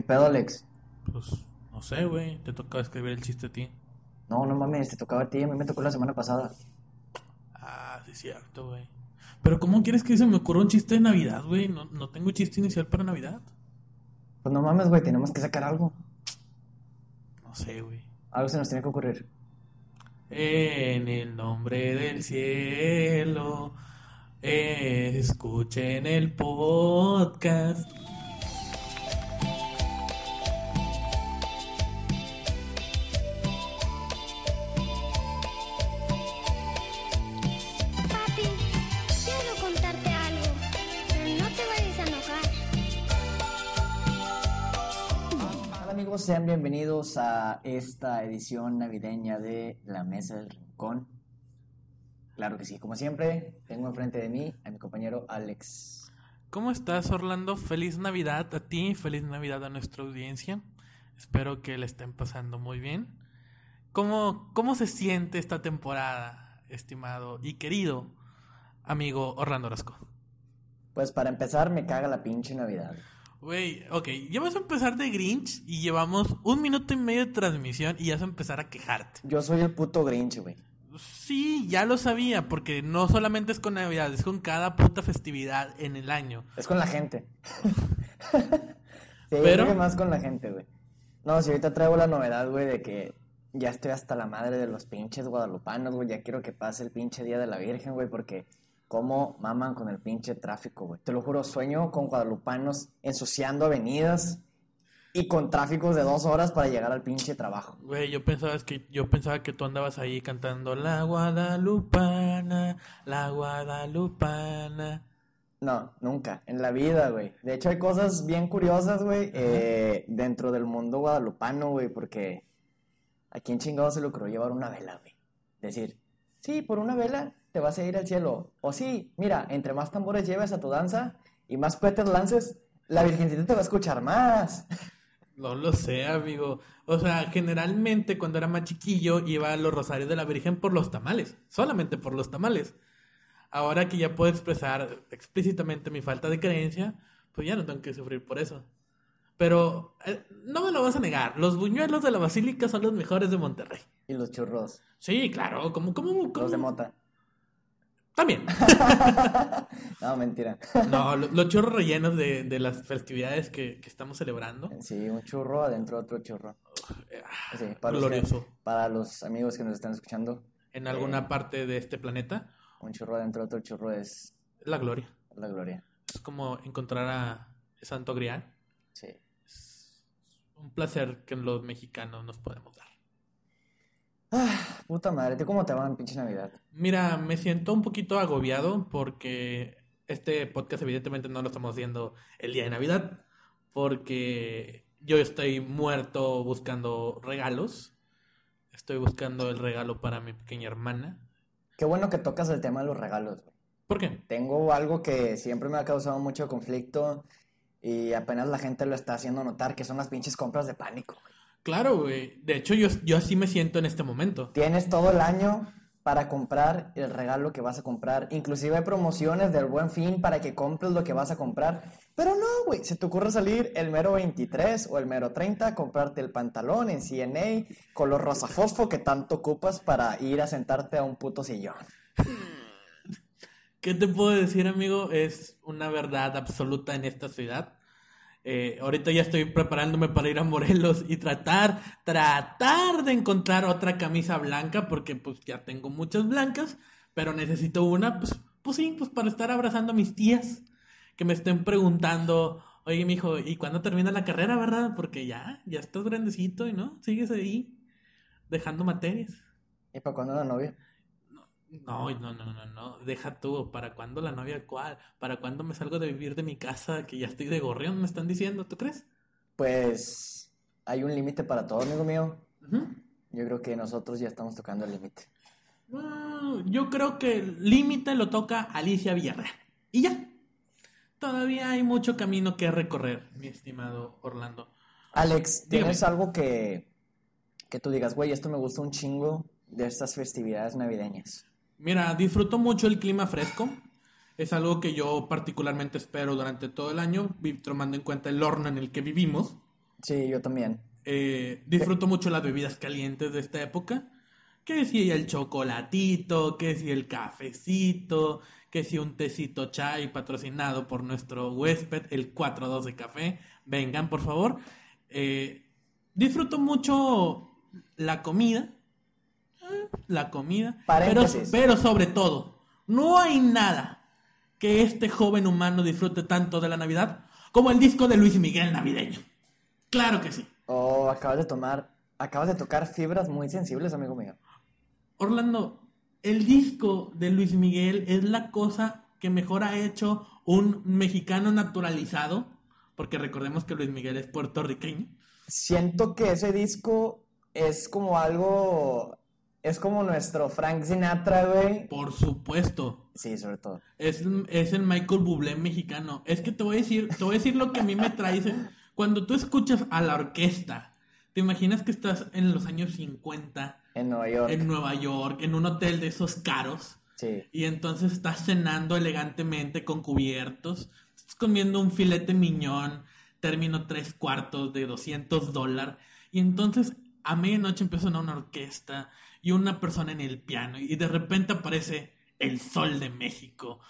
¿Qué pedo, Alex? Pues, no sé, güey. Te tocaba escribir el chiste a ti. No, no mames, te tocaba a ti, a mí me tocó la semana pasada. Ah, sí, es cierto, güey. Pero ¿cómo quieres que se me ocurra un chiste de Navidad, güey? No, no tengo chiste inicial para Navidad. Pues no mames, güey, tenemos que sacar algo. No sé, güey. Algo se nos tiene que ocurrir. En el nombre del cielo, escuchen el podcast. Sean bienvenidos a esta edición navideña de La Mesa del Rincón. Claro que sí, como siempre, tengo enfrente de mí a mi compañero Alex. ¿Cómo estás, Orlando? Feliz Navidad a ti, feliz Navidad a nuestra audiencia. Espero que le estén pasando muy bien. ¿Cómo, cómo se siente esta temporada, estimado y querido amigo Orlando Orozco? Pues para empezar, me caga la pinche Navidad. Güey, ok, ya vas a empezar de Grinch y llevamos un minuto y medio de transmisión y ya vas a empezar a quejarte. Yo soy el puto Grinch, güey. Sí, ya lo sabía, porque no solamente es con Navidad, es con cada puta festividad en el año. Es con la gente. sí, Pero- que más con la gente, güey. No, si ahorita traigo la novedad, güey, de que ya estoy hasta la madre de los pinches guadalupanos, güey. Ya quiero que pase el pinche Día de la Virgen, güey, porque cómo maman con el pinche tráfico, güey. Te lo juro, sueño con guadalupanos ensuciando avenidas y con tráficos de dos horas para llegar al pinche trabajo. Güey, yo pensaba que yo pensaba que tú andabas ahí cantando La Guadalupana, la Guadalupana. No, nunca, en la vida, güey. De hecho, hay cosas bien curiosas, güey, eh, dentro del mundo guadalupano, güey, porque ¿a quién chingado se le ocurrió llevar una vela, güey? Decir, sí, por una vela te vas a ir al cielo. O sí, mira, entre más tambores lleves a tu danza y más cohetes lances, la virgencita te va a escuchar más. No lo sé, amigo. O sea, generalmente cuando era más chiquillo iba a los rosarios de la Virgen por los tamales, solamente por los tamales. Ahora que ya puedo expresar explícitamente mi falta de creencia, pues ya no tengo que sufrir por eso. Pero eh, no me lo vas a negar, los buñuelos de la Basílica son los mejores de Monterrey. Y los churros, Sí, claro, como, como, como... los de mota. También. no, mentira. No, lo- los churros rellenos de, de las festividades que, que estamos celebrando. Sí, un churro adentro de otro churro. Sí, para los, Glorioso. para los amigos que nos están escuchando, En alguna parte de este planeta, un churro adentro de otro churro es la gloria. la gloria. Es como encontrar a Santo Grial. Sí. Es un placer que los mexicanos nos podemos dar. Ah, puta madre, ¿tú cómo te va en pinche Navidad? Mira, me siento un poquito agobiado porque este podcast evidentemente no lo estamos haciendo el día de Navidad, porque yo estoy muerto buscando regalos. Estoy buscando el regalo para mi pequeña hermana. Qué bueno que tocas el tema de los regalos. ¿Por qué? Tengo algo que siempre me ha causado mucho conflicto y apenas la gente lo está haciendo notar, que son las pinches compras de pánico. Claro, güey. De hecho, yo, yo así me siento en este momento. Tienes todo el año para comprar el regalo que vas a comprar. Inclusive hay promociones del Buen Fin para que compres lo que vas a comprar. Pero no, güey, se te ocurre salir el mero 23 o el mero 30, comprarte el pantalón en CNA color rosa fosfo que tanto ocupas para ir a sentarte a un puto sillón. ¿Qué te puedo decir, amigo? Es una verdad absoluta en esta ciudad. Eh, ahorita ya estoy preparándome para ir a Morelos y tratar, tratar de encontrar otra camisa blanca, porque pues ya tengo muchas blancas, pero necesito una, pues, pues sí, pues para estar abrazando a mis tías que me estén preguntando, oye, mijo, ¿y cuándo termina la carrera, verdad? Porque ya, ya estás grandecito y no, sigues ahí dejando materias. ¿Y para cuándo la novia? No, no, no, no, no, deja tú, ¿para cuándo la novia cuál? ¿Para cuándo me salgo de vivir de mi casa que ya estoy de gorrión, me están diciendo, ¿tú crees? Pues hay un límite para todo, amigo mío. Yo creo que nosotros ya estamos tocando el límite. Mm, yo creo que el límite lo toca Alicia Villarreal. Y ya. Todavía hay mucho camino que recorrer, mi estimado Orlando. Alex, ¿tienes Dígame. algo que, que tú digas, güey, esto me gusta un chingo de estas festividades navideñas? Mira, disfruto mucho el clima fresco. Es algo que yo particularmente espero durante todo el año, tomando en cuenta el horno en el que vivimos. Sí, yo también. Eh, disfruto mucho las bebidas calientes de esta época. Que si el chocolatito, que si el cafecito, que si un tecito chai patrocinado por nuestro huésped, el 412 Café. Vengan, por favor. Eh, disfruto mucho la comida. La comida. Pero, pero sobre todo, no hay nada que este joven humano disfrute tanto de la Navidad como el disco de Luis Miguel navideño. Claro que sí. Oh, acabas de tomar, acabas de tocar fibras muy sensibles, amigo mío. Orlando, el disco de Luis Miguel es la cosa que mejor ha hecho un mexicano naturalizado, porque recordemos que Luis Miguel es puertorriqueño. Siento que ese disco es como algo, es como nuestro Frank Sinatra, güey. Por supuesto, Sí, sobre todo. es, es el Michael Bublé mexicano. Es que te voy a decir, te voy a decir lo que a mí me trae. Cuando tú escuchas a la orquesta, te imaginas que estás en los años 50 En Nueva York. en Nueva York, en un hotel de esos caros. Sí. Y entonces estás cenando elegantemente con cubiertos, estás comiendo un filete miñón, término tres cuartos de 200 dólares. Y entonces a medianoche empieza una orquesta y una persona en el piano. Y de repente aparece el sol de México.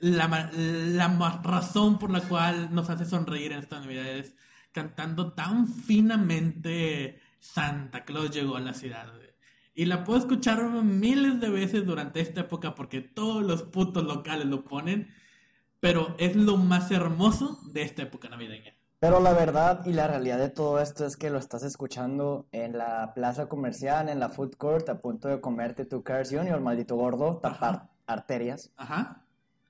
La, la razón por la cual nos hace sonreír en estas navidades, cantando tan finamente Santa Claus llegó a la ciudad. Y la puedo escuchar miles de veces durante esta época porque todos los putos locales lo ponen. Pero es lo más hermoso de esta época navideña. Pero la verdad y la realidad de todo esto es que lo estás escuchando en la plaza comercial, en la food court, a punto de comerte tu Cars Junior, maldito gordo, tapar arterias. Ajá.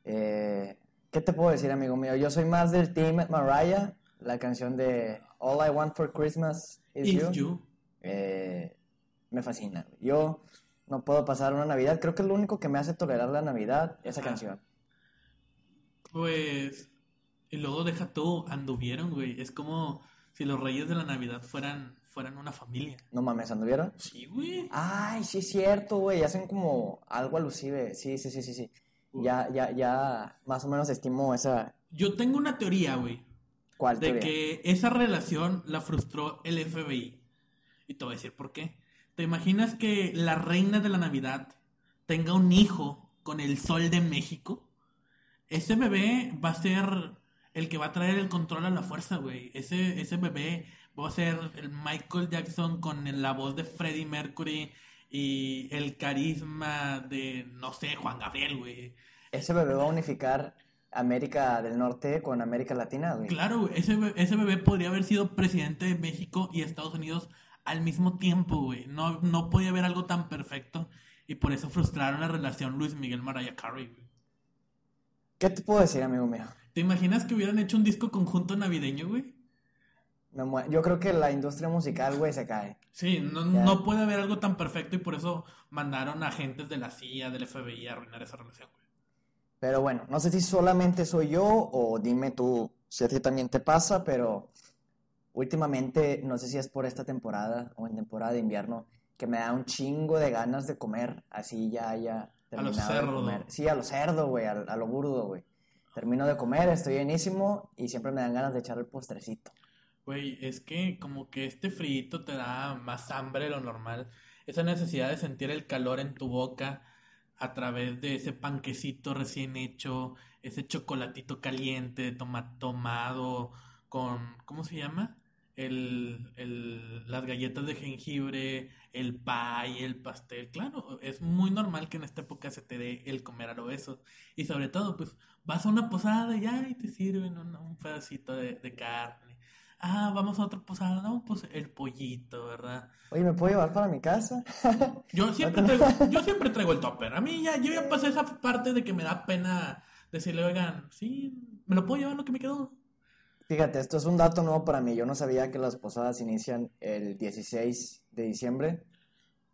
Eh, ¿qué te puedo decir, amigo mío? Yo soy más del team Mariah, la canción de All I Want for Christmas is You. you. Eh, me fascina. Yo no puedo pasar una Navidad. Creo que es lo único que me hace tolerar la Navidad, esa Ajá. canción. Pues. Y luego deja tú, anduvieron, güey. Es como si los reyes de la Navidad fueran, fueran una familia. No mames, ¿anduvieron? Sí, güey. Ay, sí es cierto, güey. Hacen como algo alusive. Sí, sí, sí, sí, sí. Ya, ya, ya, más o menos estimo esa. Yo tengo una teoría, güey. ¿Cuál de teoría? que esa relación la frustró el FBI. Y te voy a decir por qué. ¿Te imaginas que la reina de la Navidad tenga un hijo con el sol de México? Ese bebé va a ser el que va a traer el control a la fuerza, güey. Ese, ese bebé va a ser el Michael Jackson con la voz de Freddie Mercury y el carisma de, no sé, Juan Gabriel, güey. Ese bebé va a unificar América del Norte con América Latina, güey. Claro, güey, ese, be- ese bebé podría haber sido presidente de México y Estados Unidos al mismo tiempo, güey. No, no podía haber algo tan perfecto y por eso frustraron la relación Luis Miguel Mariah Carey, güey. ¿Qué te puedo decir, amigo mío? ¿Te imaginas que hubieran hecho un disco conjunto navideño, güey? Mue- Yo creo que la industria musical, güey, se cae. Sí, no, Ya. no puede haber algo tan perfecto y por eso mandaron a agentes de la CIA, del FBI a arruinar esa relación, güey. Pero bueno, no sé si solamente soy yo o dime tú si a ti también te pasa, pero últimamente, no sé si es por esta temporada o en temporada de invierno, que me da un chingo de ganas de comer, así ya A lo terminado de cerdo. comer. Sí, a lo cerdo, güey, a, a lo burdo, güey. Termino de comer, estoy llenísimo y siempre me dan ganas de echar el postrecito. Güey, es que como que este frío te da más hambre de lo normal. Esa necesidad de sentir el calor en tu boca a través de ese panquecito recién hecho, ese chocolatito caliente toma- tomado con, ¿cómo se llama? El, el- las galletas de jengibre, el pie, el pastel. Claro, es muy normal que en esta época se te dé el comer a lo. Y sobre todo, pues vas a una posada y ya y te sirven un, un pedacito de, de carne. Ah, vamos a otra posada, no, pues el pollito, ¿verdad? Oye, ¿me puedo llevar para mi casa? Yo siempre traigo, yo siempre traigo el topper. A mí ya, yo ya pasé esa parte de que me da pena decirle, oigan, sí, me lo puedo llevar lo que me quedó. Fíjate, esto es un dato nuevo para mí. Yo no sabía que las posadas inician el 16 de diciembre.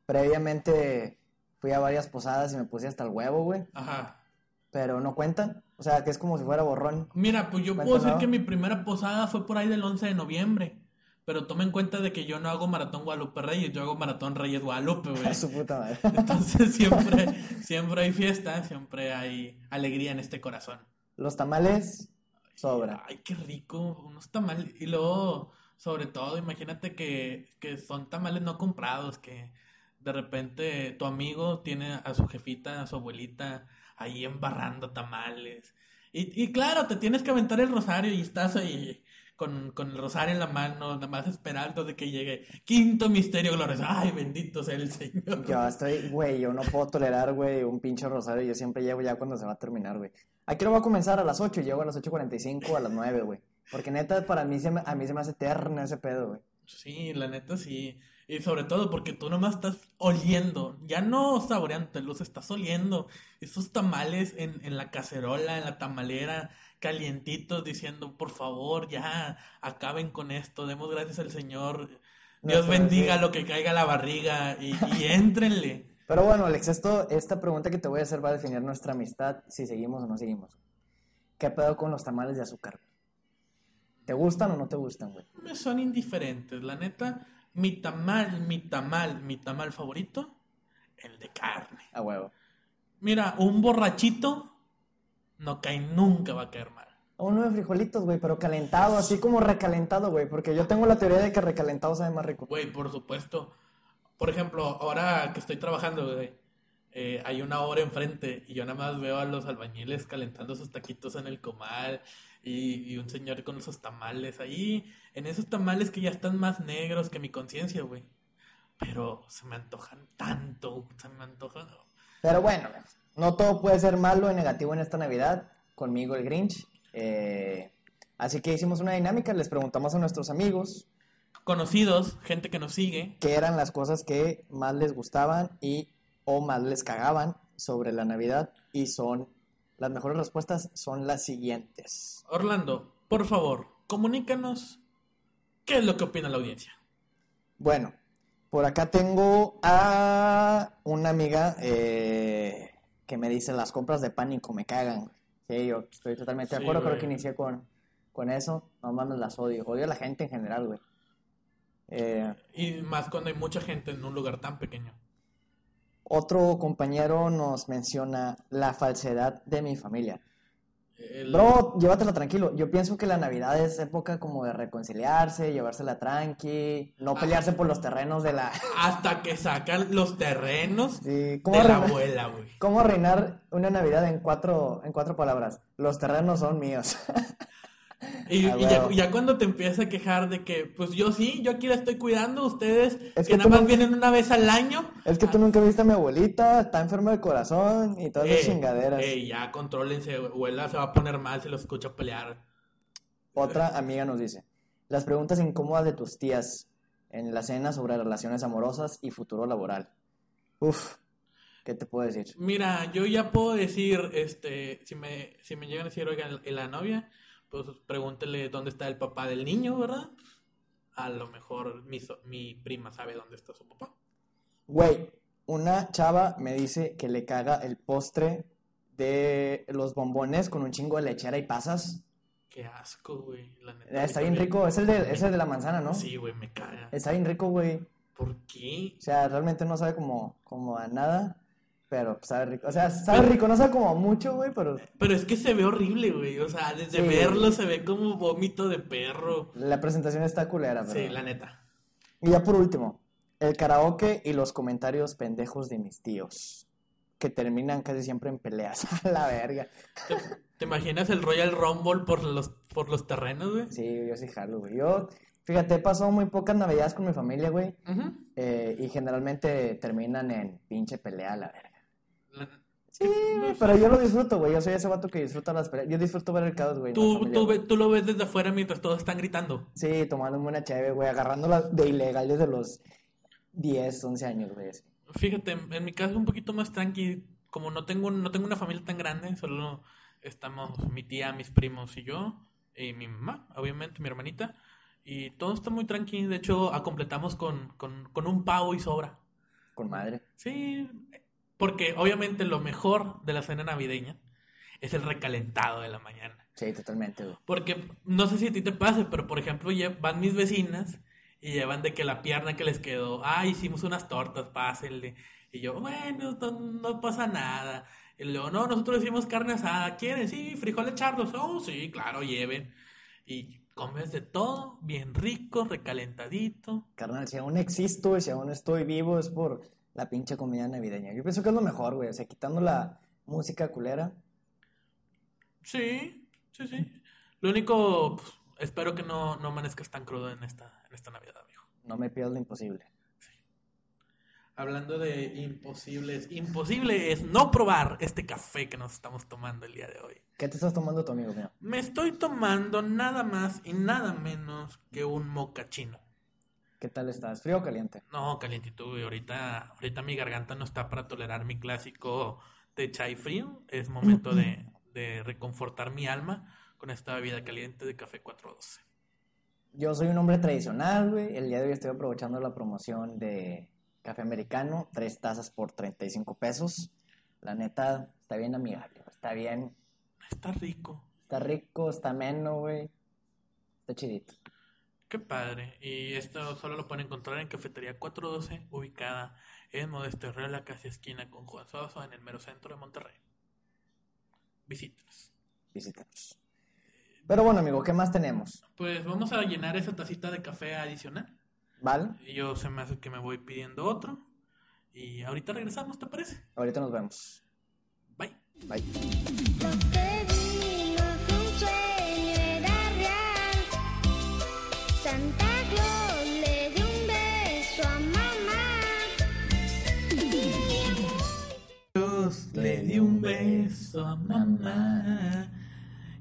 Previamente fui a varias posadas y me puse hasta el huevo, güey. Ajá. Pero no cuentan. O sea, que es como si fuera borrón. Mira, pues yo puedo decir que mi primera posada fue por ahí del 11 de noviembre. Pero toma en cuenta de que yo no hago maratón Guadalupe Reyes, yo hago maratón Reyes Guadalupe, güey. Su puta madre. Entonces siempre, siempre hay fiesta, siempre hay alegría en este corazón. Los tamales sobra. Ay, qué rico, unos tamales. Y luego Sobre todo, imagínate que, que son tamales no comprados, que de repente tu amigo tiene a su jefita, a su abuelita, ahí embarrando tamales. Y, y claro, te tienes que aventar el rosario y estás ahí con, con el rosario en la mano, nada más esperando de que llegue quinto misterio glorioso. Ay, bendito sea el Señor. Yo estoy, güey, yo no puedo tolerar, güey, un pinche rosario. Yo siempre llego ya cuando se va a terminar, güey. Aquí lo voy a comenzar a las 8 y llego a las 8.45 a las 9, güey. Porque neta, para mí se me, a mí se me hace eterno ese pedo, güey. Sí, la neta sí. Y sobre todo porque tú nomás estás oliendo, ya no saboreando, los estás oliendo. Esos tamales en, en la cacerola, en la tamalera, calientitos, diciendo, por favor, ya acaben con esto, demos gracias al Señor. Dios bendiga sí. lo que caiga a la barriga y, y éntrenle. Pero bueno, Alex, esto, esta pregunta que te voy a hacer va a definir nuestra amistad, si seguimos o no seguimos. ¿Qué pedo con los tamales de azúcar? ¿Te gustan o no te gustan, güey? Me son indiferentes, la neta. Mi tamal, mi tamal, mi tamal favorito, el de carne. A huevo. Mira, un borrachito no cae, nunca va a caer mal. O uno de frijolitos, güey, pero calentado, así como recalentado, güey, porque yo tengo la teoría de que recalentado sabe más rico. Güey, por supuesto. Por ejemplo, ahora que estoy trabajando, güey, eh, hay una hora enfrente y yo nada más veo a los albañiles calentando sus taquitos en el comal y, y un señor con esos tamales ahí, en esos tamales que ya están más negros que mi conciencia, güey. Pero se me antojan tanto, se me antojan. Pero bueno, no todo puede ser malo y negativo en esta Navidad. Conmigo el Grinch. Eh, así que hicimos una dinámica, les preguntamos a nuestros amigos Conocidos, gente que nos sigue, qué eran las cosas que más les gustaban y o más les cagaban sobre la Navidad y son las mejores respuestas son las siguientes. Orlando, por favor, comunícanos qué es lo que opina la audiencia. Bueno, por acá tengo a una amiga eh, que me dice las compras de pánico me cagan. Sí, yo estoy totalmente de acuerdo, creo que inicié con, con eso. No mames, las odio. Odio a la gente en general, güey. Eh, Y más cuando hay mucha gente en un lugar tan pequeño. Otro compañero nos menciona la falsedad de mi familia. El- Bro, llévatela tranquilo. Yo pienso que la Navidad es época como de reconciliarse, llevársela tranqui, no pelearse por los terrenos de la... Hasta que sacan los terrenos Sí, ¿cómo de la arreglar- abuela, güey. ¿Cómo reinar una Navidad en cuatro, en cuatro palabras? Los terrenos son míos. Y, Ah, y ya, ya cuando te empiezas a quejar de que, pues yo sí, yo aquí la estoy cuidando, ustedes Es que, que nada más no- vienen una vez al año. Es que tú nunca viste a mi abuelita, está enferma de corazón y todas esas Eh, chingaderas. eh, ya contrólense, abuela se va a poner mal si lo escucha pelear. Otra amiga nos dice, las preguntas incómodas de tus tías en la cena sobre relaciones amorosas y futuro laboral. Uf, ¿qué te puedo decir? Mira, yo ya puedo decir, este, si me, si me llegan a decir, oiga, ¿y la novia, pues pregúntele dónde está el papá del niño, ¿verdad? A lo mejor mi, so- mi prima sabe dónde está su papá. Güey, una chava me dice que le caga el postre de los bombones con un chingo de lechera y pasas. Qué asco, güey. La neta, Está bien rico, es el de, es el de la manzana, ¿no? Sí, güey, me caga. Está bien rico, güey. ¿Por qué? O sea, realmente no sabe como, como a nada, pero sabe rico. O sea, sabe rico, no sabe como mucho, güey, pero Pero es que se ve horrible, güey. O sea, desde Sí. verlo se ve como vómito de perro. la presentación está culera, pero... Sí, la neta. Y ya por último, el karaoke y los comentarios pendejos de mis tíos, que terminan casi siempre en peleas. A la verga. ¿Te, te imaginas el Royal Rumble por los, por los terrenos, güey? Sí, yo sí jalo, güey. Yo, fíjate, he pasado muy pocas navidades con mi familia, güey, eh, y generalmente terminan en pinche pelea, a la verga. La- Sí, pero yo lo disfruto, güey. Yo soy ese vato que disfruta las peleas. Yo disfruto ver el caos, güey. Tú, familia, tú, güey. ve- tú lo ves desde afuera mientras todos están gritando. Sí, tomándome una chévere, güey, agarrándola de ilegal desde los 10, 11 años, güey. Fíjate, en, en mi caso es un poquito más tranqui. Como no tengo, no tengo una familia tan grande, solo estamos mi tía, mis primos y yo, y mi mamá, obviamente, mi hermanita. Y todo está muy tranqui. De hecho, a completamos con, con, con un pavo y sobra. Con madre. Sí, porque obviamente lo mejor de la cena navideña es el recalentado de la mañana. Sí, totalmente, güey. Porque no sé si a ti te pase, pero por ejemplo van mis vecinas y llevan de que la pierna que les quedó, ah, hicimos unas tortas, pásenle. Y yo, bueno, no, no pasa nada. Y luego, no, nosotros hicimos carne asada, ¿quieren? Sí, frijoles charros, oh, sí, claro, lleven. Y Comes de todo, bien rico, recalentadito. Carnal, si aún existo y si aún estoy vivo es por la pinche comida navideña. Yo pienso que es lo mejor, güey. O sea, quitando la música culera. Sí, sí, sí. Lo único, pues, espero que no, no amanezcas tan crudo en esta, en esta Navidad, amigo. No me pidas lo imposible. Hablando de imposibles, imposible es no probar este café que nos estamos tomando el día de hoy. ¿Qué te estás tomando tu amigo mío? Me estoy tomando nada más y nada menos que un mocachino. ¿Qué tal estás? ¿Frío o caliente? No, calientito, güey. Ahorita, ahorita mi garganta no está para tolerar mi clásico de chai frío. Es momento de, de reconfortar mi alma con esta bebida caliente de café 412. Yo soy un hombre tradicional, güey. El día de hoy estoy aprovechando la promoción de café americano, tres tazas por 35 pesos. La neta, está bien amigable, está bien, Está rico. está rico, está ameno, güey. Está chidito. Qué padre. Y esto solo lo pueden encontrar en Cafetería 412, ubicada en Modesto Herrera, casi esquina con Juan Soso, en el mero centro de Monterrey. Visítenos. Visítanos. Pero bueno, amigo, ¿qué más tenemos? Pues vamos a llenar esa tacita de café adicional. ¿Vale? Yo se me hace que me voy pidiendo otro. Y ahorita regresamos, ¿te parece? Ahorita nos vemos. Bye. Bye. Santa Claus le dio un beso a mamá. Dios le dio un beso a mamá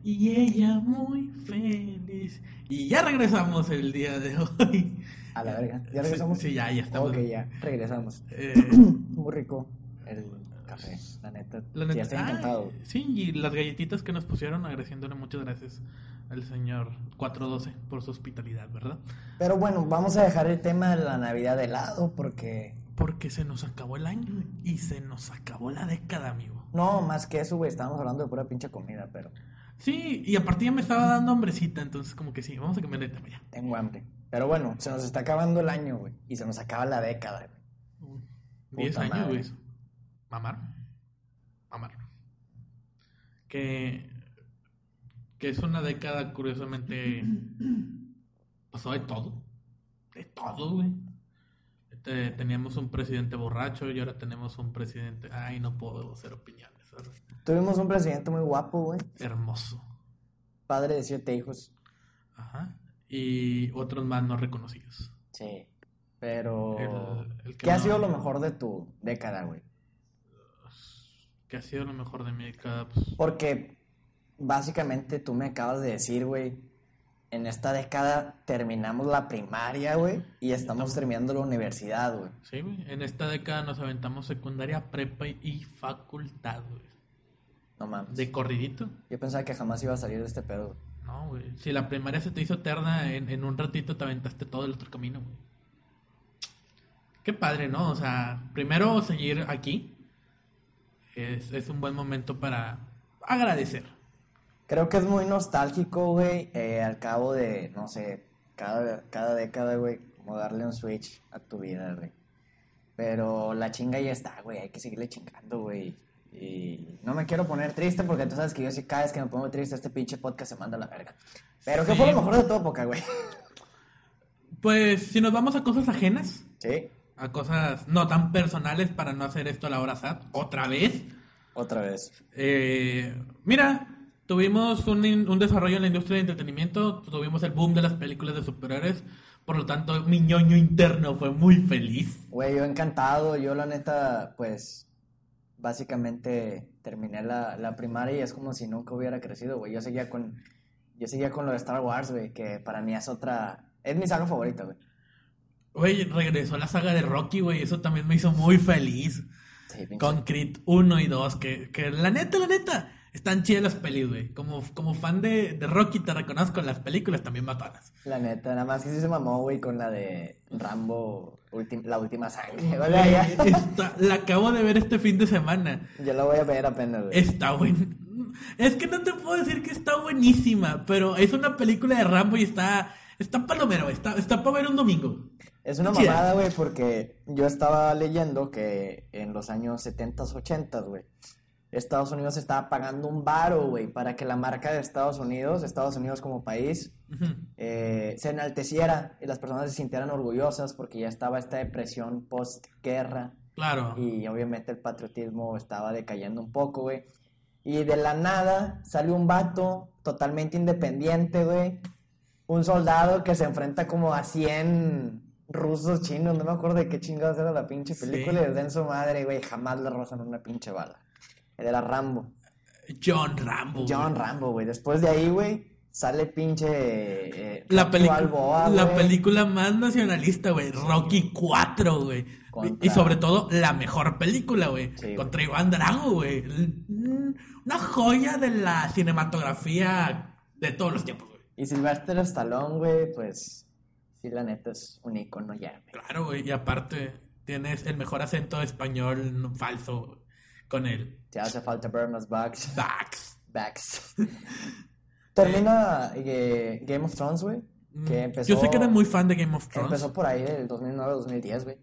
y ella muy feliz. Y ya regresamos el día de hoy. A la verga. ¿Ya regresamos? Sí, sí, ya, ya estamos. Ok, ya. Regresamos. Eh, Muy rico el café, la neta. la neta- ya estoy ah, encantado. sí, y las galletitas que nos pusieron, agradeciéndole muchas gracias al señor 412 por su hospitalidad, ¿verdad? Pero bueno, vamos a dejar el tema de la Navidad de lado porque... Porque se nos acabó el año y se nos acabó la década, amigo. No, más que eso, güey, estábamos hablando de pura pinche comida, pero Sí, y aparte ya me estaba dando hombrecita, entonces como que sí, vamos a cambiar de tema ya. tengo hambre. Pero bueno, se nos está acabando el año, güey, y se nos acaba la década, güey. 10 Puta años, güey. Mamar. Mamar. Que, que es una década, curiosamente, pasó de todo. De todo, güey. Te- teníamos un presidente borracho y ahora tenemos un presidente... Ay, no puedo hacer opiniones. ¿verdad? Tuvimos un presidente muy guapo, güey, Hermoso. padre de siete hijos. Ajá. Y otros más no reconocidos. Sí, pero... El- el que ¿Qué ha sido lo mejor de tu década, güey? Que ha sido lo mejor de mi década. Pues, Porque básicamente tú me acabas de decir, güey, en esta década terminamos la primaria, güey, y estamos terminando la universidad, güey. Sí, güey. En esta década nos aventamos secundaria, prepa y facultad, güey. No mames. De corridito. Yo pensaba que jamás iba a salir de este pedo. güey. No, güey. Si la primaria se te hizo eterna, en, en un ratito te aventaste todo el otro camino, güey. Qué padre, ¿no? O sea, primero seguir aquí. Es, es un buen momento para agradecer. Creo que es muy nostálgico, güey, eh, al cabo de, no sé, cada, cada década, güey, como darle un switch a tu vida, güey. Pero la chinga ya está, güey, hay que seguirle chingando, güey. Y no me quiero poner triste porque tú sabes que yo sí cada vez que me pongo triste este pinche podcast se manda a la verga. Pero Sí. fue lo mejor de tu época, güey. Pues si nos vamos a cosas ajenas, Sí, a cosas no tan personales para no hacer esto a la hora SAT, otra vez. otra vez. Eh, mira, tuvimos un, un desarrollo en la industria de entretenimiento, tuvimos el boom de las películas de superhéroes, por lo tanto mi ñoño interno fue muy feliz. Güey, yo encantado, yo la neta, pues, básicamente terminé la, la primaria y es como si nunca hubiera crecido, güey. Yo seguía con, yo seguía con lo de Star Wars, güey, que para mí es otra, es mi saga favorita, güey. Güey, regresó la saga de Rocky, güey, eso también me hizo muy feliz. Sí, Con Creed 1 y 2, que, que la neta, la neta, están chidas las pelis, güey. Como, como fan de, de Rocky te reconozco las películas también matonas. La neta, nada más que sí se mamó, güey, con la de Rambo, ultim- la última sangre. Ya- Está- la acabo de ver este fin de semana. yo la voy a ver apenas, güey. Está buen. Es que no te puedo decir que está buenísima, pero es una película de Rambo y está. Está palomero, está, está para ver un domingo. Es una Chida. mamada, güey, porque yo estaba leyendo que en los años 70s, 80s, güey, Estados Unidos estaba pagando un varo, güey, para que la marca de Estados Unidos, Estados Unidos como país, eh, se enalteciera y las personas se sintieran orgullosas porque ya estaba esta depresión post-guerra Claro. y obviamente el patriotismo estaba decayendo un poco, güey. Y de la nada sale un vato totalmente independiente, güey. Un soldado que se enfrenta como a 100 rusos chinos, no me acuerdo de qué chingados era la pinche Sí. película, y les den su madre, güey, jamás le rozan una pinche bala. Él era Rambo. John Rambo. güey. John Rambo, güey. Después de ahí, güey, sale pinche eh, La, Balboa, la güey. película más nacionalista, güey. Rocky 4, güey. Contra- Y sobre todo, la mejor película, güey. Sí, Contra Iván Drago, güey. Mm, Una joya de la cinematografía de todos los tiempos, güey. Y Sylvester Stallone, güey, pues sí, la neta es un icono ya, güey. Claro, güey. Y aparte, tienes el mejor acento español falso con el Te hace falta ver más backs. Dax. Backs. Termina eh, Game of Thrones, güey. Que empezó, Mm, Yo sé que eres muy fan de Game of Thrones. empezó por ahí del 2009-2010, güey.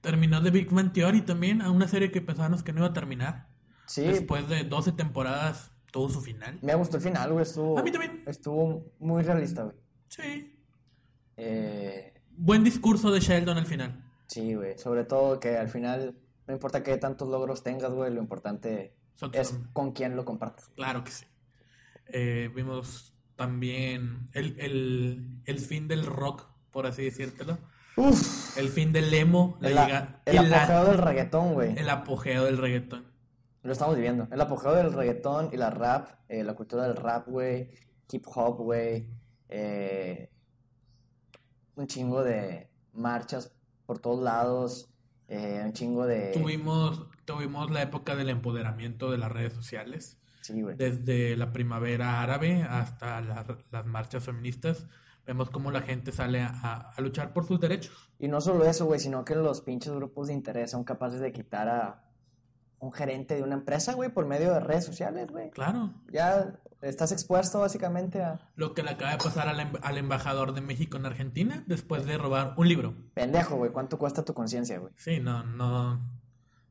Terminó The Big Bang Theory también, a una serie que pensábamos que no iba a terminar. Sí, Después de 12 temporadas, tuvo su final. me gustó el final, güey. Estuvo, A mí también. Estuvo muy realista, güey. Sí. Eh, Buen discurso de Sheldon al final. sí, güey. Sobre todo que al final, no importa qué tantos logros tengas, güey, lo importante Son- es con quién lo compartes. Claro que sí. Eh, vimos también el, el, el fin del rock, por así decírtelo. Uf, El fin del emo. La el, llega- el la- apogeo del reggaetón, güey. el apogeo del reggaetón. Lo estamos viviendo. El apogeo del reggaetón y la rap, eh, la cultura del rap, güey, hip hop, güey, eh, un chingo de marchas por todos lados, eh, un chingo de... Tuvimos, tuvimos la época del empoderamiento de las redes sociales. Sí, güey. Desde la primavera árabe hasta la- las marchas feministas. Vemos cómo la gente sale a, a luchar por sus derechos. Y no solo eso, güey, sino que los pinches grupos de interés son capaces de quitar a un gerente de una empresa, güey, por medio de redes sociales, güey. Claro. Ya estás expuesto básicamente a... Lo que le acaba de pasar al, em- al embajador de México en Argentina después de robar un libro. Pendejo, güey, ¿cuánto cuesta tu conciencia, güey? Sí, no, no.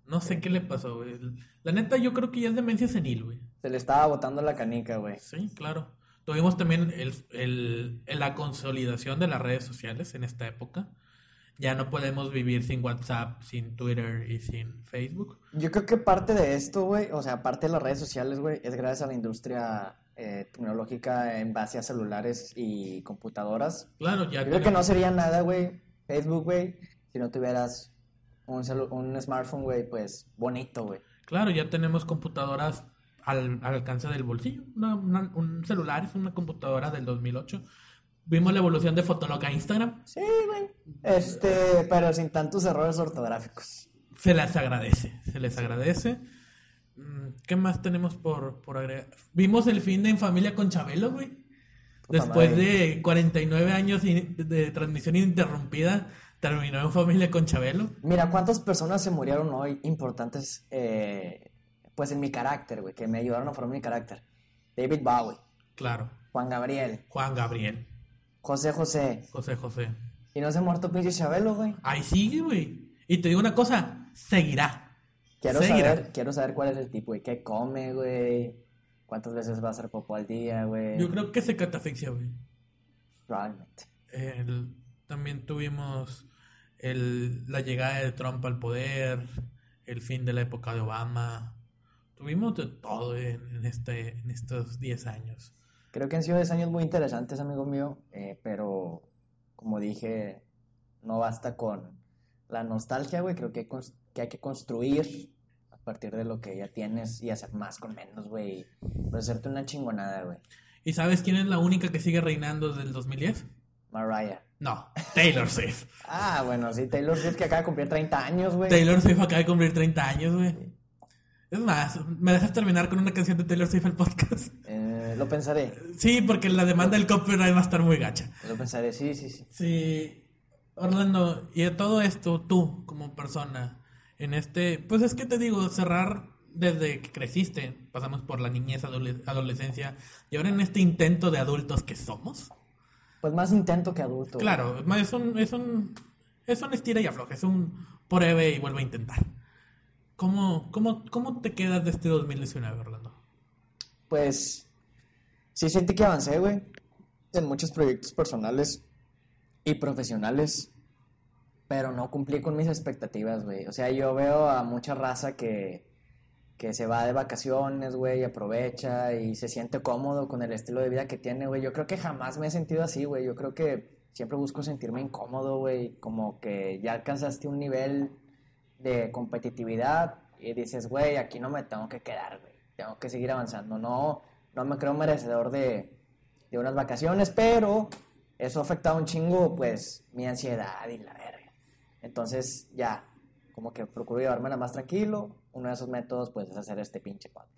No sé qué le pasó, güey. La neta, yo creo que ya es demencia senil, güey. Se le estaba botando la canica, güey. Sí, claro. Tuvimos también el, el- la consolidación de las redes sociales en esta época. Ya no podemos vivir sin WhatsApp, sin Twitter y sin Facebook. Yo creo que parte de esto, güey, o sea, parte de las redes sociales, güey, es gracias a la industria eh, tecnológica en base a celulares y computadoras. Claro, ya Yo creo que no sería nada, güey, Facebook, güey, si no tuvieras un, un smartphone, güey, pues bonito, güey. Claro, ya tenemos computadoras al, al alcance del bolsillo. Una- una- un celular es una computadora del 2008. Vimos la evolución de Fotolog a Instagram. Sí, güey. Este, pero sin tantos errores ortográficos. Se les agradece, se les agradece. Mm, ¿Qué más tenemos por, por agregar? Vimos el fin de En Familia con Chabelo, güey. Después madre. de 49 años de transmisión ininterrumpida, terminó En Familia con Chabelo. Mira, cuántas personas se murieron hoy importantes, eh, pues en mi carácter, güey, que me ayudaron a formar mi carácter. David Bowie, Claro, Juan Gabriel, Juan Gabriel, José José. José José. Y no se ha muerto pinche Chabelo, güey. Ahí sigue, güey. Y te digo una cosa, seguirá. Quiero Seguirá. saber, quiero saber cuál es el tipo, güey. ¿Qué come, güey? ¿Cuántas veces va a hacer popó al día, güey? Yo creo que se catafixia, güey. Probablemente. El- también tuvimos el- la llegada de Trump al poder, el fin de la época de Obama. Tuvimos de todo en, este, en estos 10 años. Creo que han sido 10 años muy interesantes, amigo mío, eh, pero como dije, no basta con la nostalgia, güey. Creo que que hay que construir a partir de lo que ya tienes y hacer más con menos, güey. Pues hacerte una chingonada, güey. ¿Y sabes quién es la única que sigue reinando desde el 2010? Mariah. No, Taylor Swift. Ah, bueno, sí, Taylor Swift que acaba de cumplir 30 años, güey. Taylor Swift acaba de cumplir 30 años, güey. Es más, ¿me dejas terminar con una canción de Taylor Swift al podcast? Eh, lo pensaré, Sí, porque la demanda del copyright va a estar muy gacha. lo pensaré, sí, sí, sí. Sí, Orlando, y de todo esto, tú como persona, en este, pues es que te digo, cerrar desde que creciste, pasamos por la niñez, adole- adolescencia, y ahora en este intento de adultos que somos. Pues más intento que adulto. Claro, es un, es un, es un estira y afloja, es un pruebe y vuelve a intentar. ¿Cómo, cómo, ¿Cómo te quedas de este 2019, Orlando? Pues sí sentí que avancé, güey, en muchos proyectos personales y profesionales, pero no cumplí con mis expectativas, güey. O sea, yo veo a mucha raza que, que se va de vacaciones, güey, y aprovecha y se siente cómodo con el estilo de vida que tiene, güey. Yo creo que jamás me he sentido así, güey. Yo creo que siempre busco sentirme incómodo, güey, como que ya alcanzaste un nivel de competitividad y dices, güey, aquí no me tengo que quedar, güey. Tengo que seguir avanzando. No, no me creo merecedor de, de unas vacaciones, pero eso ha afectado un chingo, pues, mi ansiedad y la verga. Entonces, ya, como que procuro llevármela más tranquilo. Uno de esos métodos, pues, es hacer este pinche podcast.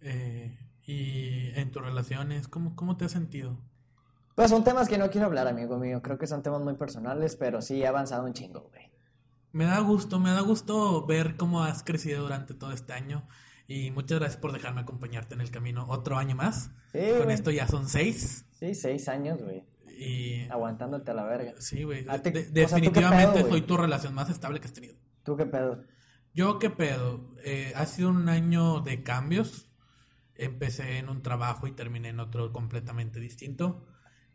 Eh, y en tus relaciones, ¿cómo, cómo te has sentido? Pues son temas que no quiero hablar, amigo mío. Creo que son temas muy personales, pero sí he avanzado un chingo, güey. Me da gusto, me da gusto ver cómo has crecido durante todo este año. Y muchas gracias por dejarme acompañarte en el camino otro año más. Sí, Con güey. esto ya son seis. Sí, seis años, güey. Y Aguantándote a la verga. sí, güey. Ah, te- de- o sea, ¿tú qué definitivamente pedo, soy tu relación más estable que has tenido. ¿Tú qué pedo? Yo qué pedo. Eh, ha sido un año de cambios. Empecé en un trabajo y terminé en otro completamente distinto.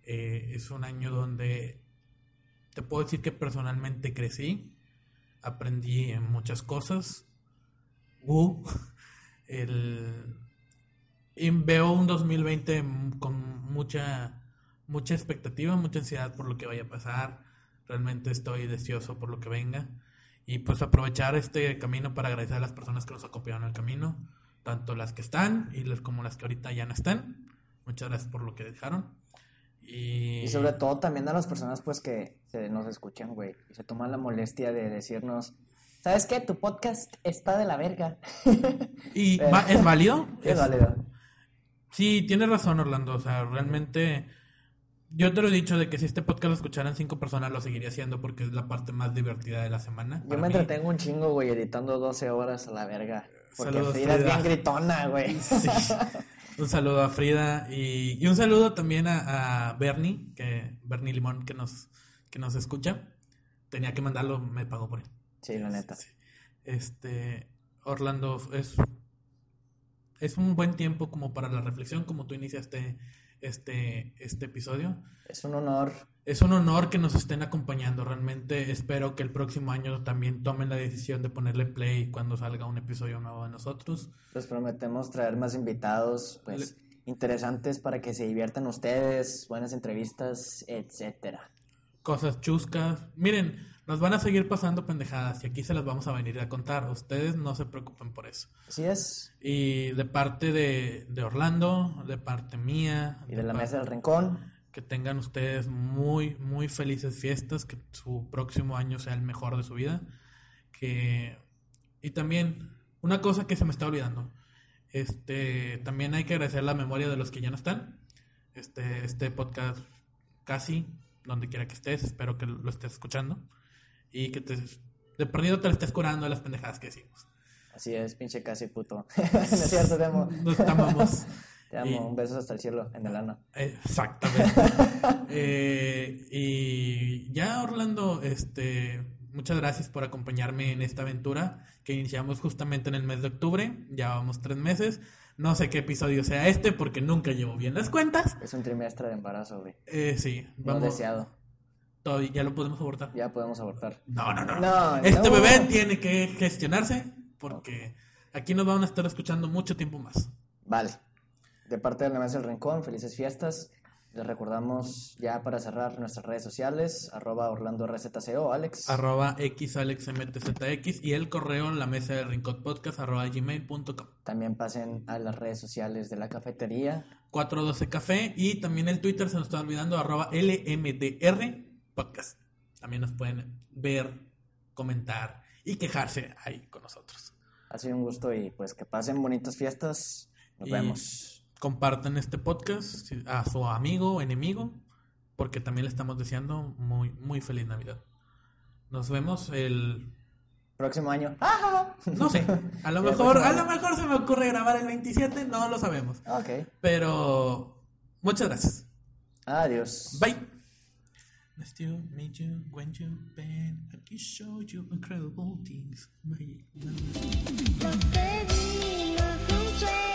Eh, es un año donde te puedo decir que personalmente crecí, aprendí en muchas cosas. Uh, el, y veo un 2020 m- con mucha, mucha expectativa, mucha ansiedad por lo que vaya a pasar. Realmente estoy deseoso por lo que venga. Y pues aprovechar este camino para agradecer a las personas que nos acompañaron el camino, tanto las que están y las como las que ahorita ya no están. Muchas gracias por lo que dejaron. Y, Y sobre todo también a las personas, pues, que se nos escuchan, güey. Y se toman la molestia de decirnos, ¿sabes qué? Tu podcast está de la verga. y Pero- ¿es válido? Es válido. Sí, tienes razón, Orlando. O sea, realmente yo te lo he dicho de que si este podcast lo escucharan cinco personas, lo seguiría haciendo porque es la parte más divertida de la semana. Yo me mí. entretengo un chingo, güey, editando 12 horas a la verga. Porque Saludos, Frida es bien gritona, güey. Sí. Un saludo a Frida y, y un saludo también a, a Bernie, que Bernie Limón, que nos, que nos escucha. Tenía que mandarlo, me pagó por él. Sí, la neta. Sí. Este, Orlando, es, es un buen tiempo como para la reflexión, como tú iniciaste este, este episodio. Es un honor. Es un honor que nos estén acompañando. Realmente espero que el próximo año también tomen la decisión de ponerle play cuando salga un episodio nuevo de nosotros. Les prometemos traer más invitados, pues, interesantes para que se diviertan ustedes, buenas entrevistas, etcétera. Cosas chuscas. Miren, nos van a seguir pasando pendejadas y aquí se las vamos a venir a contar. Ustedes no se preocupen por eso. Así es. Y de parte de, de Orlando, de parte mía, Y de la parte- mesa del rincón, que tengan ustedes muy, muy felices fiestas, que su próximo año sea el mejor de su vida. Que... Y también, una cosa que se me está olvidando, este, también hay que agradecer la memoria de los que ya no están. Este, este podcast casi, donde quiera que estés, espero que lo estés escuchando y que te, de perdido te lo estés curando de las pendejadas que decimos. así es, pinche casi puto. no es cierto, te amo. Nos amamos. Te amo, Y- un beso hasta el cielo, en el ano. Exactamente. Eh, y ya, Orlando, este, muchas gracias por acompañarme en esta aventura que iniciamos justamente en el mes de octubre. Ya vamos tres meses. No sé qué episodio sea este porque nunca llevo bien las cuentas. Es un trimestre de embarazo, güey. Eh, sí, No vamos. deseado. Todo- ya lo podemos abortar. Ya podemos abortar. No, no, no. No, este no. bebé tiene que gestionarse porque aquí nos van a estar escuchando mucho tiempo más. Vale. De parte de la mesa del rincón, felices fiestas. Les recordamos ya para cerrar nuestras redes sociales, arroba Orlando RZCO, Alex. Arroba xalexmtzx y el correo en la mesa de rincón podcast arroba gmail.com. También pasen a las redes sociales de la cafetería. 412 Café y también el Twitter se nos está olvidando arroba LMDR podcast. También nos pueden ver, comentar y quejarse ahí con nosotros. Ha sido un gusto y pues que pasen bonitas fiestas. Nos Y vemos. Compartan este podcast a su amigo o enemigo porque también le estamos deseando muy, muy feliz Navidad. Nos vemos el... Próximo año. ¡Ah! No sé, a lo mejor, a lo mejor se me ocurre grabar el 27, no lo sabemos. Ok. Pero muchas gracias. Adiós. Bye. Let's you, Meiju, you, been. I can show you incredible things. Make love.